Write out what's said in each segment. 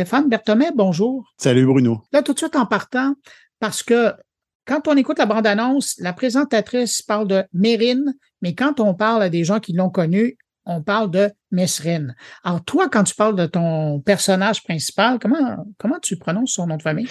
Stéphane Berthomé, bonjour. Salut Bruno. Là, tout de suite en partant, parce que quand on écoute la bande-annonce, la présentatrice parle de Mérine, mais quand on parle à des gens qui l'ont connue, on parle de Mesrine. Alors, toi, quand tu parles de ton personnage principal, comment, comment tu prononces son nom de famille?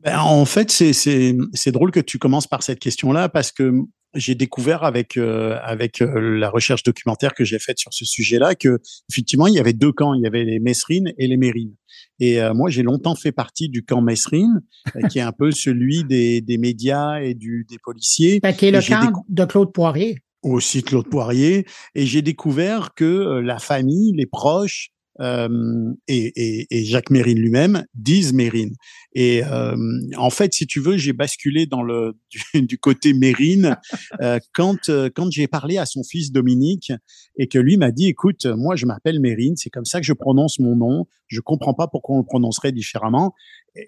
Ben, en fait, c'est drôle que tu commences par cette question-là parce que j'ai découvert avec euh, avec euh, la recherche documentaire que j'ai faite sur ce sujet-là que effectivement il y avait deux camps, il y avait les Mesrines et les Mérines. Et euh, moi j'ai longtemps fait partie du camp Mesrine, qui est un peu celui des, des médias et du des policiers. Qui est le camp de Claude Poirier. Aussi Claude Poirier. Et j'ai découvert que la famille, les proches euh, et, et, et, Jacques Mérine lui-même disent Mérine. Et euh, en fait, si tu veux, j'ai basculé dans le du, du côté Mérine euh, quand euh, quand j'ai parlé à son fils Dominique et que lui m'a dit "Écoute, moi je m'appelle Mérine, c'est comme ça que je prononce mon nom. Je comprends pas pourquoi on le prononcerait différemment."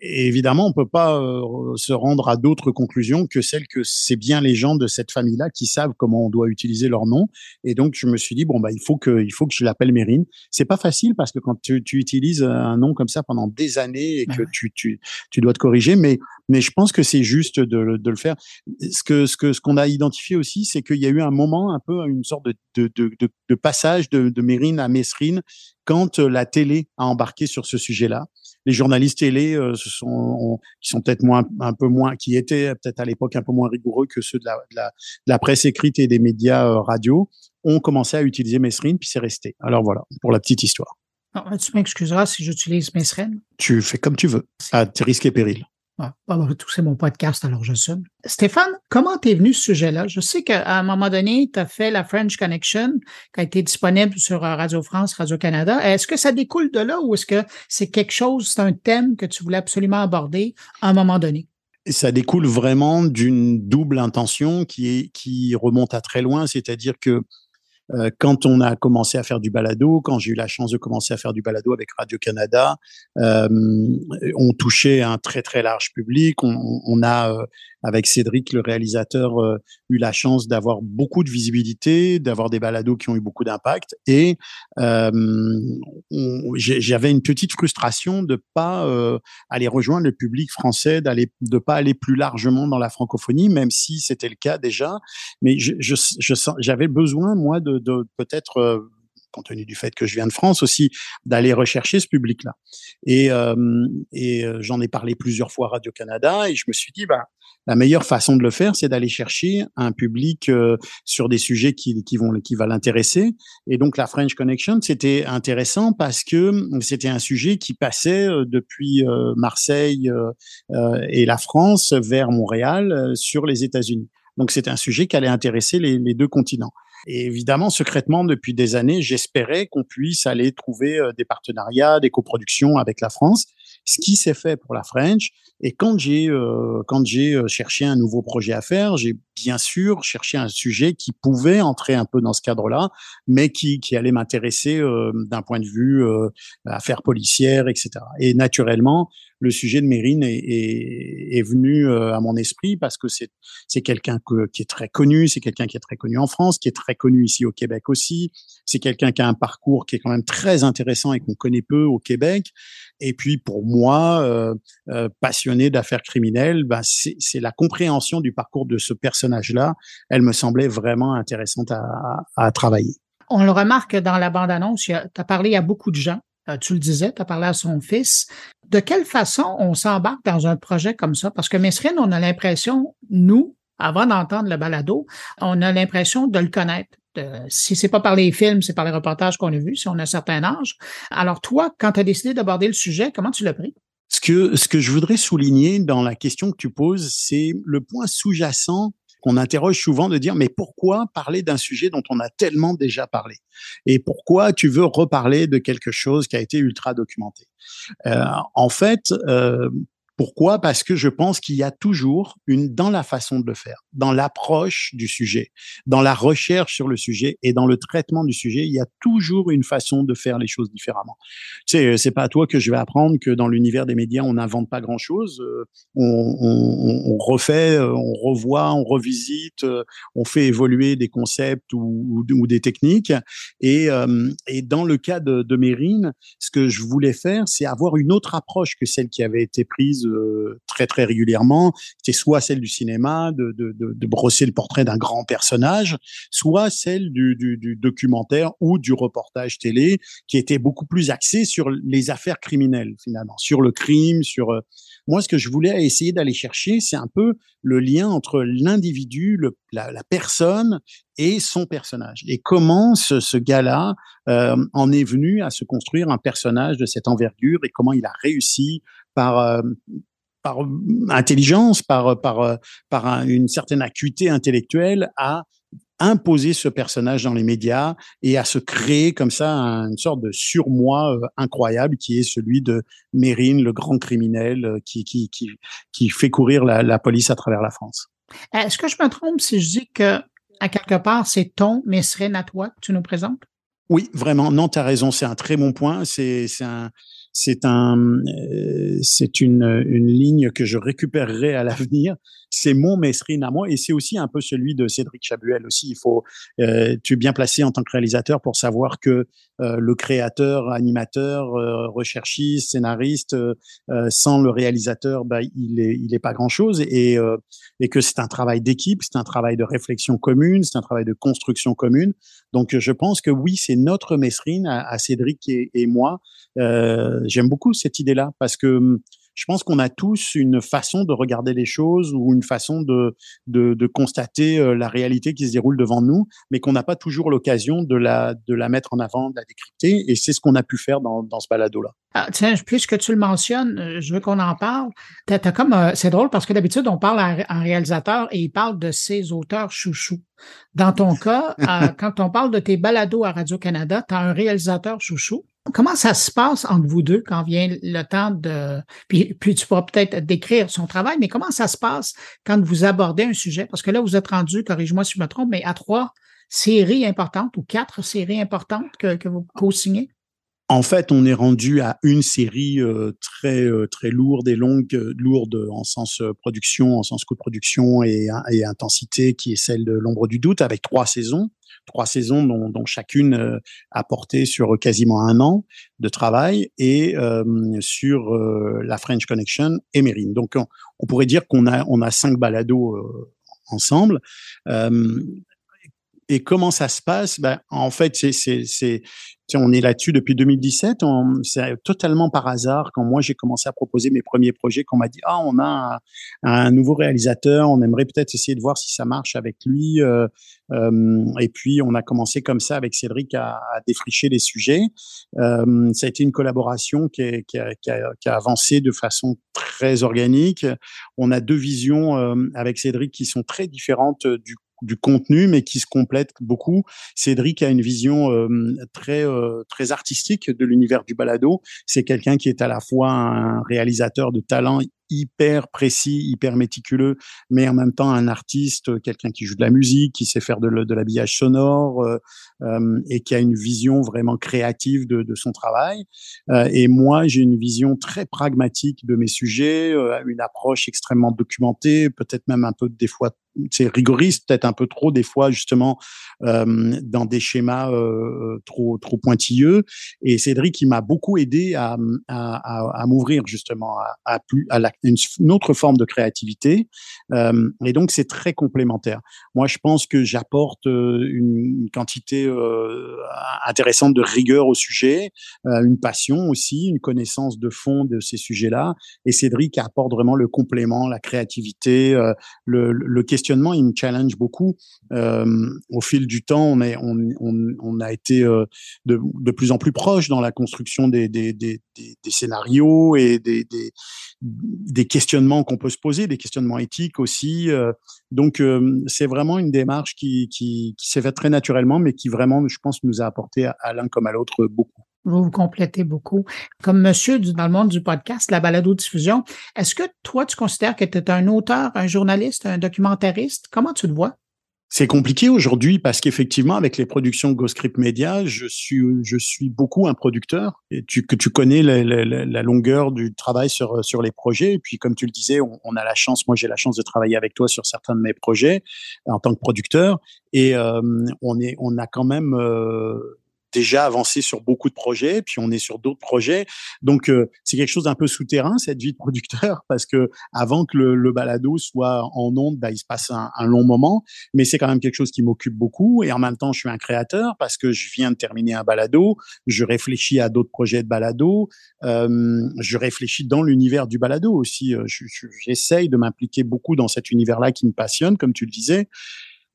Et évidemment, on peut pas euh, se rendre à d'autres conclusions que celles que c'est bien les gens de cette famille-là qui savent comment on doit utiliser leur nom. Et donc, je me suis dit bon bah il faut que il faut que je l'appelle Mérine. C'est pas facile parce que quand tu, tu, utilises un nom comme ça pendant des années et que tu, tu tu dois te corriger, mais mais je pense que c'est juste de, de, le faire. Ce que ce que ce qu'on a identifié aussi, c'est qu'il y a eu un moment un peu une sorte de de, de, de passage de, de Mérine à Mesrine quand la télé a embarqué sur ce sujet-là les journalistes télé euh, sont, qui sont peut-être moins, un peu moins, qui étaient peut-être à l'époque un peu moins rigoureux que ceux de la, de la, presse écrite et des médias euh, radio, ont commencé à utiliser Mesrine, puis c'est resté. Alors voilà, pour la petite histoire. Tu m'excuseras si j'utilise Mesrine. Tu fais comme tu veux, à tes risques et périls. Ah, tout c'est mon podcast, alors je sonne. Stéphane, comment t'es venu ce sujet-là? Je sais qu'à un moment donné, tu as fait la French Connection, qui a été disponible sur euh, Radio France, Radio-Canada. Est-ce que ça découle de là ou est-ce que c'est quelque chose, c'est un thème que tu voulais absolument aborder à un moment donné? ça découle vraiment d'une double intention qui est qui remonte à très loin, c'est-à-dire que euh, quand on a commencé à faire du balado, quand j'ai eu la chance de commencer à faire du balado avec Radio Canada, euh, on touchait un très très large public. On, on a euh, avec Cédric, le réalisateur, euh, eu la chance d'avoir beaucoup de visibilité, d'avoir des balados qui ont eu beaucoup d'impact. Et euh, j'avais une petite frustration de pas euh, aller rejoindre le public français, d'aller de pas aller plus largement dans la francophonie, même si c'était le cas déjà. Mais je, je, je j'avais besoin moi de, de peut-être euh, compte tenu du fait que je viens de France aussi, d'aller rechercher ce public-là. Et, euh, et j'en ai parlé plusieurs fois à Radio Canada et je me suis dit, bah, la meilleure façon de le faire, c'est d'aller chercher un public euh, sur des sujets qui, vont qui va l'intéresser. Et donc la French Connection, c'était intéressant parce que c'était un sujet qui passait euh, depuis euh, Marseille et la France vers Montréal sur les États-Unis. Donc c'était un sujet qui allait intéresser les deux continents. Et évidemment, secrètement, depuis des années, j'espérais qu'on puisse aller trouver des partenariats, des coproductions avec la France ce qui s'est fait pour la French. Et quand j'ai euh, quand j'ai euh, cherché un nouveau projet à faire, j'ai bien sûr cherché un sujet qui pouvait entrer un peu dans ce cadre-là, mais qui qui allait m'intéresser euh, d'un point de vue euh, affaires policières, etc. Et naturellement, le sujet de Mérine est, est, est venu à mon esprit parce que c'est c'est quelqu'un qui est très connu, c'est quelqu'un qui est très connu en France, qui est très connu ici au Québec aussi. C'est quelqu'un qui a un parcours qui est quand même très intéressant et qu'on connaît peu au Québec. Et puis pour moi, euh, euh, passionné d'affaires criminelles, ben c'est la compréhension du parcours de ce personnage-là. Elle me semblait vraiment intéressante à, à, travailler. On le remarque dans la bande-annonce, tu as parlé à beaucoup de gens. Euh, tu le disais, tu as parlé à son fils. De quelle façon on s'embarque dans un projet comme ça? Parce que Mesrine, on a l'impression, nous, avant d'entendre le balado, on a l'impression de le connaître. Euh, si c'est pas par les films, c'est par les reportages qu'on a vus, si on a un certain âge. Alors toi, quand tu as décidé d'aborder le sujet, comment tu l'as pris? Ce que, ce que je voudrais souligner dans la question que tu poses, c'est le point sous-jacent qu'on interroge souvent de dire mais pourquoi parler d'un sujet dont on a tellement déjà parlé? Et pourquoi tu veux reparler de quelque chose qui a été ultra documenté? Euh, en fait euh, Pourquoi? Parce que je pense qu'il y a toujours une dans la façon de le faire, dans l'approche du sujet, dans la recherche sur le sujet et dans le traitement du sujet, il y a toujours une façon de faire les choses différemment. Tu sais, c'est pas à toi que je vais apprendre que dans l'univers des médias, on n'invente pas grand-chose. Euh, on, refait, euh, on revoit, on revisite, euh, on fait évoluer des concepts ou, ou, des techniques. Et, et dans le cas de, de Mérine, ce que je voulais faire, c'est avoir une autre approche que celle qui avait été prise très très régulièrement. C'est soit celle du cinéma, de, de, de, brosser le portrait d'un grand personnage, soit celle du, du, documentaire ou du reportage télé, qui était beaucoup plus axé sur les affaires criminelles finalement, sur le crime, sur moi, ce que je voulais essayer d'aller chercher, c'est un peu le lien entre l'individu, la, la, personne et son personnage. Et comment ce, ce gars-là euh, en est venu à se construire un personnage de cette envergure et comment il a réussi par euh, par intelligence, par par par une certaine acuité intellectuelle à imposer ce personnage dans les médias et à se créer comme ça une sorte de surmoi euh, incroyable qui est celui de Mérine, le grand criminel euh, qui, qui, qui, qui fait courir la, la, police à travers la France. Est-ce que je me trompe si je dis que, à quelque part, c'est ton Mesrine à toi que tu nous présentes? Oui, vraiment. Non, tu as raison. C'est un très bon point. C'est un, c'est un, euh, c'est une, une ligne que je récupérerai à l'avenir. C'est mon Mesrine à moi et c'est aussi un peu celui de Cédric Chabuel aussi. Il faut, euh, tu es bien placé en tant que réalisateur pour savoir que le créateur, animateur, recherchiste, scénariste, sans le réalisateur, bah, il est, il est pas grand chose et, et que c'est un travail d'équipe, c'est un travail de réflexion commune, c'est un travail de construction commune. Donc, je pense que oui, c'est notre Mesrine à, Cédric et, et moi. Euh, j'aime beaucoup cette idée-là parce que hum, je pense qu'on a tous une façon de regarder les choses ou une façon de, de, de constater euh, la réalité qui se déroule devant nous, mais qu'on n'a pas toujours l'occasion de la, de la mettre en avant, de la décrypter. Et c'est ce qu'on a pu faire dans, dans ce balado-là. Ah, tiens, puisque tu le mentionnes, euh, je veux qu'on en parle. T'as, comme, c'est drôle parce que d'habitude, on parle à un réalisateur et il parle de ses auteurs chouchous. Dans ton cas, quand on parle de tes balados à Radio-Canada, tu as un réalisateur chouchou? Comment ça se passe entre vous deux quand vient le temps de... Puis, puis tu pourras peut-être décrire son travail, mais comment ça se passe quand vous abordez un sujet? Parce que là, vous êtes rendu, corrige-moi si je me trompe, mais à trois séries importantes ou quatre séries importantes que, vous co-signez? En fait, on est rendu à une série euh, très euh, très lourde et longue, euh, lourde en sens production, en sens co-production et, et intensité, qui est celle de l'ombre du doute, avec trois saisons trois saisons dont, chacune euh, a porté sur quasiment un an de travail et euh, sur euh, la French Connection et Mérine. Donc on, on, pourrait dire qu'on a on a cinq balados ensemble. Et comment ça se passe? Ben, En fait, c'est on est là-dessus depuis 2017. C'est totalement par hasard quand moi j'ai commencé à proposer mes premiers projets qu'on m'a dit ah on a un, nouveau réalisateur, on aimerait peut-être essayer de voir si ça marche avec lui. Euh, euh, et puis on a commencé comme ça avec Cédric à, défricher les sujets. Euh, ça a été une collaboration qui, a, qui, a, avancé de façon très organique. On a deux visions avec Cédric qui sont très différentes du du contenu, mais qui se complète beaucoup. Cédric a une vision euh, très euh, très artistique de l'univers du balado. C'est quelqu'un qui est à la fois un réalisateur de talent hyper précis, hyper méticuleux, mais en même temps un artiste, quelqu'un qui joue de la musique, qui sait faire de, de l'habillage sonore euh, euh, et qui a une vision vraiment créative de, de son travail. Euh, et moi, j'ai une vision très pragmatique de mes sujets, euh, une approche extrêmement documentée, peut-être même un peu des fois c'est rigoriste, peut-être un peu trop des fois justement euh, dans des schémas euh, trop trop pointilleux. Et Cédric, il m'a beaucoup aidé à, à, à, m'ouvrir justement à, à, plus à la, une, autre forme de créativité. Euh, et donc, c'est très complémentaire. Moi, je pense que j'apporte euh, une, quantité euh, intéressante de rigueur au sujet, euh, une passion aussi, une connaissance de fond de ces sujets-là. Et Cédric apporte vraiment le complément, la créativité, euh, le, le, questionnement. Il me challenge beaucoup. au fil du temps, on, est, on, on, on a été de, de, plus en plus proche dans la construction des, des, des, des scénarios et des, des, questionnements qu'on peut se poser, des questionnements éthiques aussi. Euh, donc, euh, c'est vraiment une démarche qui, qui, qui s'est faite très naturellement, mais qui vraiment, je pense, nous a apporté à, l'un comme à l'autre beaucoup. Vous vous complétez beaucoup. Comme monsieur dans le monde du podcast, la balado-diffusion, est-ce que toi, tu considères que tu es un auteur, un journaliste, un documentariste? Comment tu le vois? C'est compliqué aujourd'hui parce qu'effectivement, avec les productions GoScript Media, je suis, je suis beaucoup un producteur et tu, que tu connais la, la, la, longueur du travail sur, sur les projets. Et puis, comme tu le disais, on, on a la chance, moi j'ai la chance de travailler avec toi sur certains de mes projets en tant que producteur et euh, on, est, on a quand même euh, déjà avancé sur beaucoup de projets, puis on est sur d'autres projets. Donc euh, c'est quelque chose d'un peu souterrain cette vie de producteur parce que avant que le, le balado soit en onde, bah, il se passe un, un long moment, mais c'est quand même quelque chose qui m'occupe beaucoup et en même temps je suis un créateur parce que je viens de terminer un balado, je réfléchis à d'autres projets de balado, euh, je réfléchis dans l'univers du balado aussi. Euh, j'essaye de m'impliquer beaucoup dans cet univers-là qui me passionne, comme tu le disais.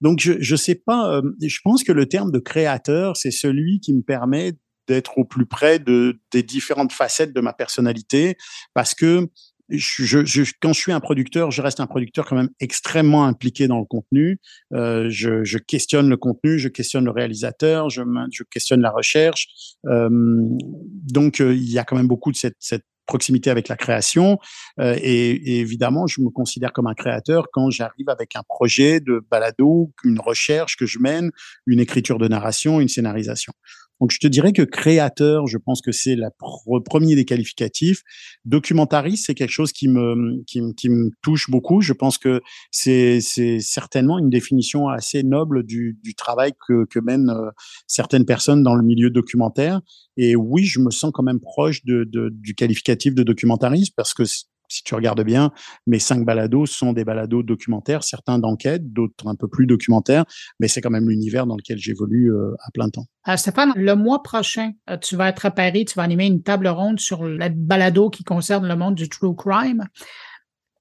Donc, je ne sais pas, euh, je pense que le terme de créateur, c'est celui qui me permet d'être au plus près de, des différentes facettes de ma personnalité parce que je, je, quand je suis un producteur, je reste un producteur quand même extrêmement impliqué dans le contenu. Euh, je, je, questionne le contenu, je questionne le réalisateur, je, je questionne la recherche. Euh, donc, euh, il y a quand même beaucoup de cette, cette proximité avec la création. Euh, et, et, évidemment, je me considère comme un créateur quand j'arrive avec un projet de balado, une recherche que je mène, une écriture de narration, une scénarisation. Donc, je te dirais que créateur, je pense que c'est le premier des qualificatifs. Documentariste, c'est quelque chose qui me, qui, qui, me touche beaucoup. Je pense que c'est certainement une définition assez noble du, du travail que, que mènent euh, certaines personnes dans le milieu documentaire. Et oui, je me sens quand même proche de, de, du qualificatif de documentariste parce que si tu regardes bien, mes cinq balados sont des balados documentaires, certains d'enquête, d'autres un peu plus documentaires, mais c'est quand même l'univers dans lequel j'évolue euh, à plein temps. Euh, Stéphane, le mois prochain, euh, tu vas être à Paris, tu vas animer une table ronde sur le balado qui concerne le monde du true crime.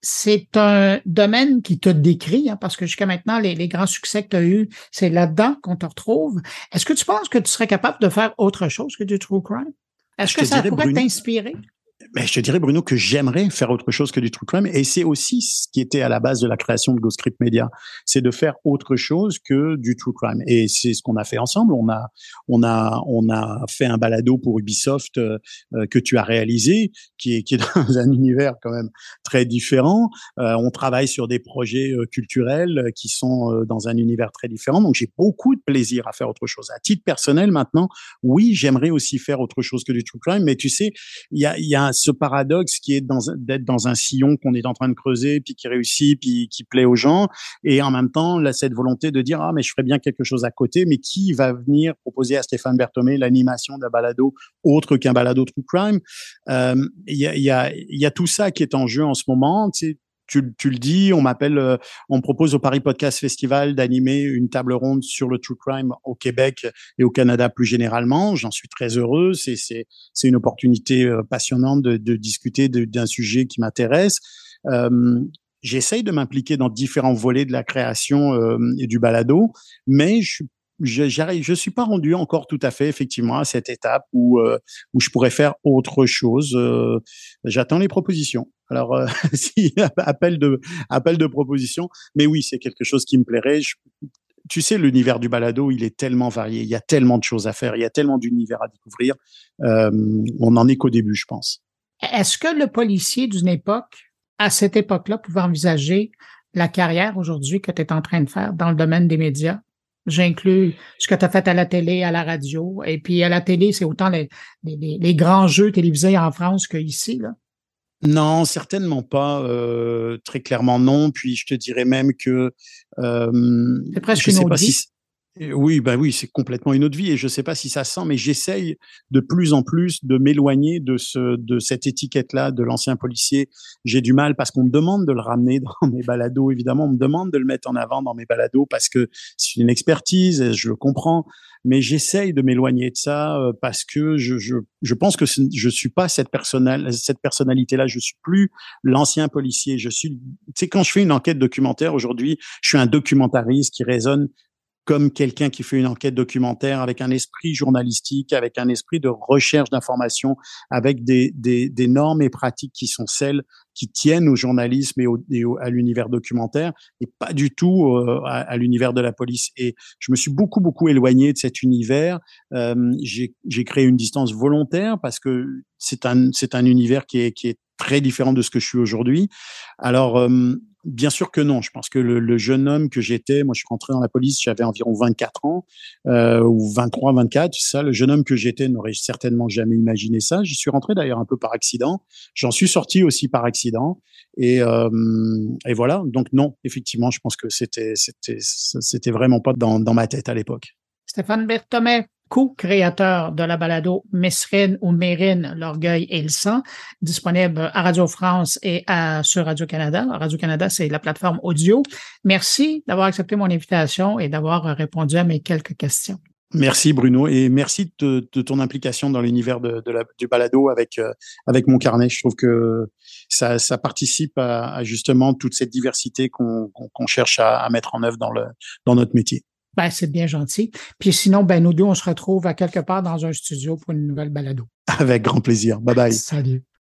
C'est un domaine qui te décrit, hein, parce que jusqu'à maintenant, les, les, grands succès que tu as eus, c'est là-dedans qu'on te retrouve. Est-ce que tu penses que tu serais capable de faire autre chose que du true crime? Est-ce que ça pourrait t'inspirer? Mais je te dirais, Bruno, que j'aimerais faire autre chose que du true crime. Et c'est aussi ce qui était à la base de la création de GoScript Media. C'est de faire autre chose que du true crime. Et c'est ce qu'on a fait ensemble. On a, on a, on a fait un balado pour Ubisoft euh, euh que tu as réalisé, qui est, qui est dans un univers quand même très différent. Euh, on travaille sur des projets culturels qui sont dans un univers très différent. Donc, j'ai beaucoup de plaisir à faire autre chose. À titre personnel, maintenant, oui, j'aimerais aussi faire autre chose que du true crime. Mais tu sais, il y a, y a ce paradoxe qui est d'être dans un sillon qu'on est en train de creuser, puis qui réussit, puis qui plaît aux gens, et en même temps, là, cette volonté de dire ah mais je ferais bien quelque chose à côté, mais qui va venir proposer à Stéphane Berthomé l'animation d'un balado autre qu'un balado true crime? Euh, Il y, a, y, a, y a tout ça qui est en jeu en ce moment. Tu sais, tu, le dis, on m'appelle, euh, on propose au Paris Podcast Festival d'animer une table ronde sur le true crime au Québec et au Canada plus généralement. J'en suis très heureux. C'est une opportunité euh, passionnante de, discuter d'un sujet qui m'intéresse. Euh, J'essaye de m'impliquer dans différents volets de la création euh, et du balado, mais je suis suis pas rendu encore tout à fait effectivement à cette étape où je pourrais faire autre chose. J'attends les propositions. Alors euh, appel de appel de propositions, mais oui, c'est quelque chose qui me plairait. Tu sais, l'univers du balado, il est tellement varié. Il y a tellement de choses à faire. Il y a tellement d'univers à découvrir. Euh, on n'en est qu'au début, je pense. Est-ce que le policier d'une époque, à cette époque-là, pouvait envisager la carrière aujourd'hui que tu es en train de faire dans le domaine des médias? J'inclus ce que tu as fait à la télé, à la radio. Et puis à la télé, c'est autant les, les, les, grands jeux télévisés en France qu'ici. Non, certainement pas. Euh, très clairement non. Puis je te dirais même que euh, c'est presque une autre vie. Si oui, bah oui, c'est complètement une autre vie et je sais pas si ça sent, mais j'essaye de plus en plus de m'éloigner de ce, de cette étiquette-là de l'ancien policier. J'ai du mal parce qu'on me demande de le ramener dans mes balados, évidemment, on me demande de le mettre en avant dans mes balados parce que c'est une expertise, je le comprends, mais j'essaye de m'éloigner de ça euh, parce que je, je, je pense que je suis pas cette cette personnalité-là. Je suis plus l'ancien policier. Je suis, tu quand je fais une enquête documentaire aujourd'hui, je suis un documentariste qui raisonne comme quelqu'un qui fait une enquête documentaire avec un esprit journalistique, avec un esprit de recherche d'informations, avec des, des, des, normes et pratiques qui sont celles qui tiennent au journalisme et, au, à l'univers documentaire et pas du tout euh, à, à l'univers de la police. Et je me suis beaucoup, beaucoup éloigné de cet univers. Euh, J'ai créé une distance volontaire parce que c'est un, c'est un univers qui est, qui est très différent de ce que je suis aujourd'hui. Alors, euh, Bien sûr que non. Je pense que le, le jeune homme que j'étais, moi je suis rentré dans la police, j'avais environ 24 ans euh, ou 23, 24. Ça, le jeune homme que j'étais n'aurait certainement jamais imaginé ça. J'y suis rentré d'ailleurs un peu par accident. J'en suis sorti aussi par accident. Et, euh, et voilà. Donc non, effectivement, je pense que c'était c'était c'était vraiment pas dans, dans ma tête à l'époque. Stéphane Berthomet, co-créateur de la balado Mesrine ou Mérine, l'orgueil et le sang, disponible à Radio France et sur Radio-Canada. Radio-Canada, c'est la plateforme audio. Merci d'avoir accepté mon invitation et d'avoir répondu à mes quelques questions. Merci Bruno et merci de, ton implication dans l'univers du balado avec euh, avec mon carnet. Je trouve que ça, participe à, justement toute cette diversité qu'on cherche à, mettre en œuvre dans notre métier. Ben, c'est bien gentil. Puis sinon, ben, nous deux, on se retrouve à quelque part dans un studio pour une nouvelle balado. Avec grand plaisir. Bye bye. Salut.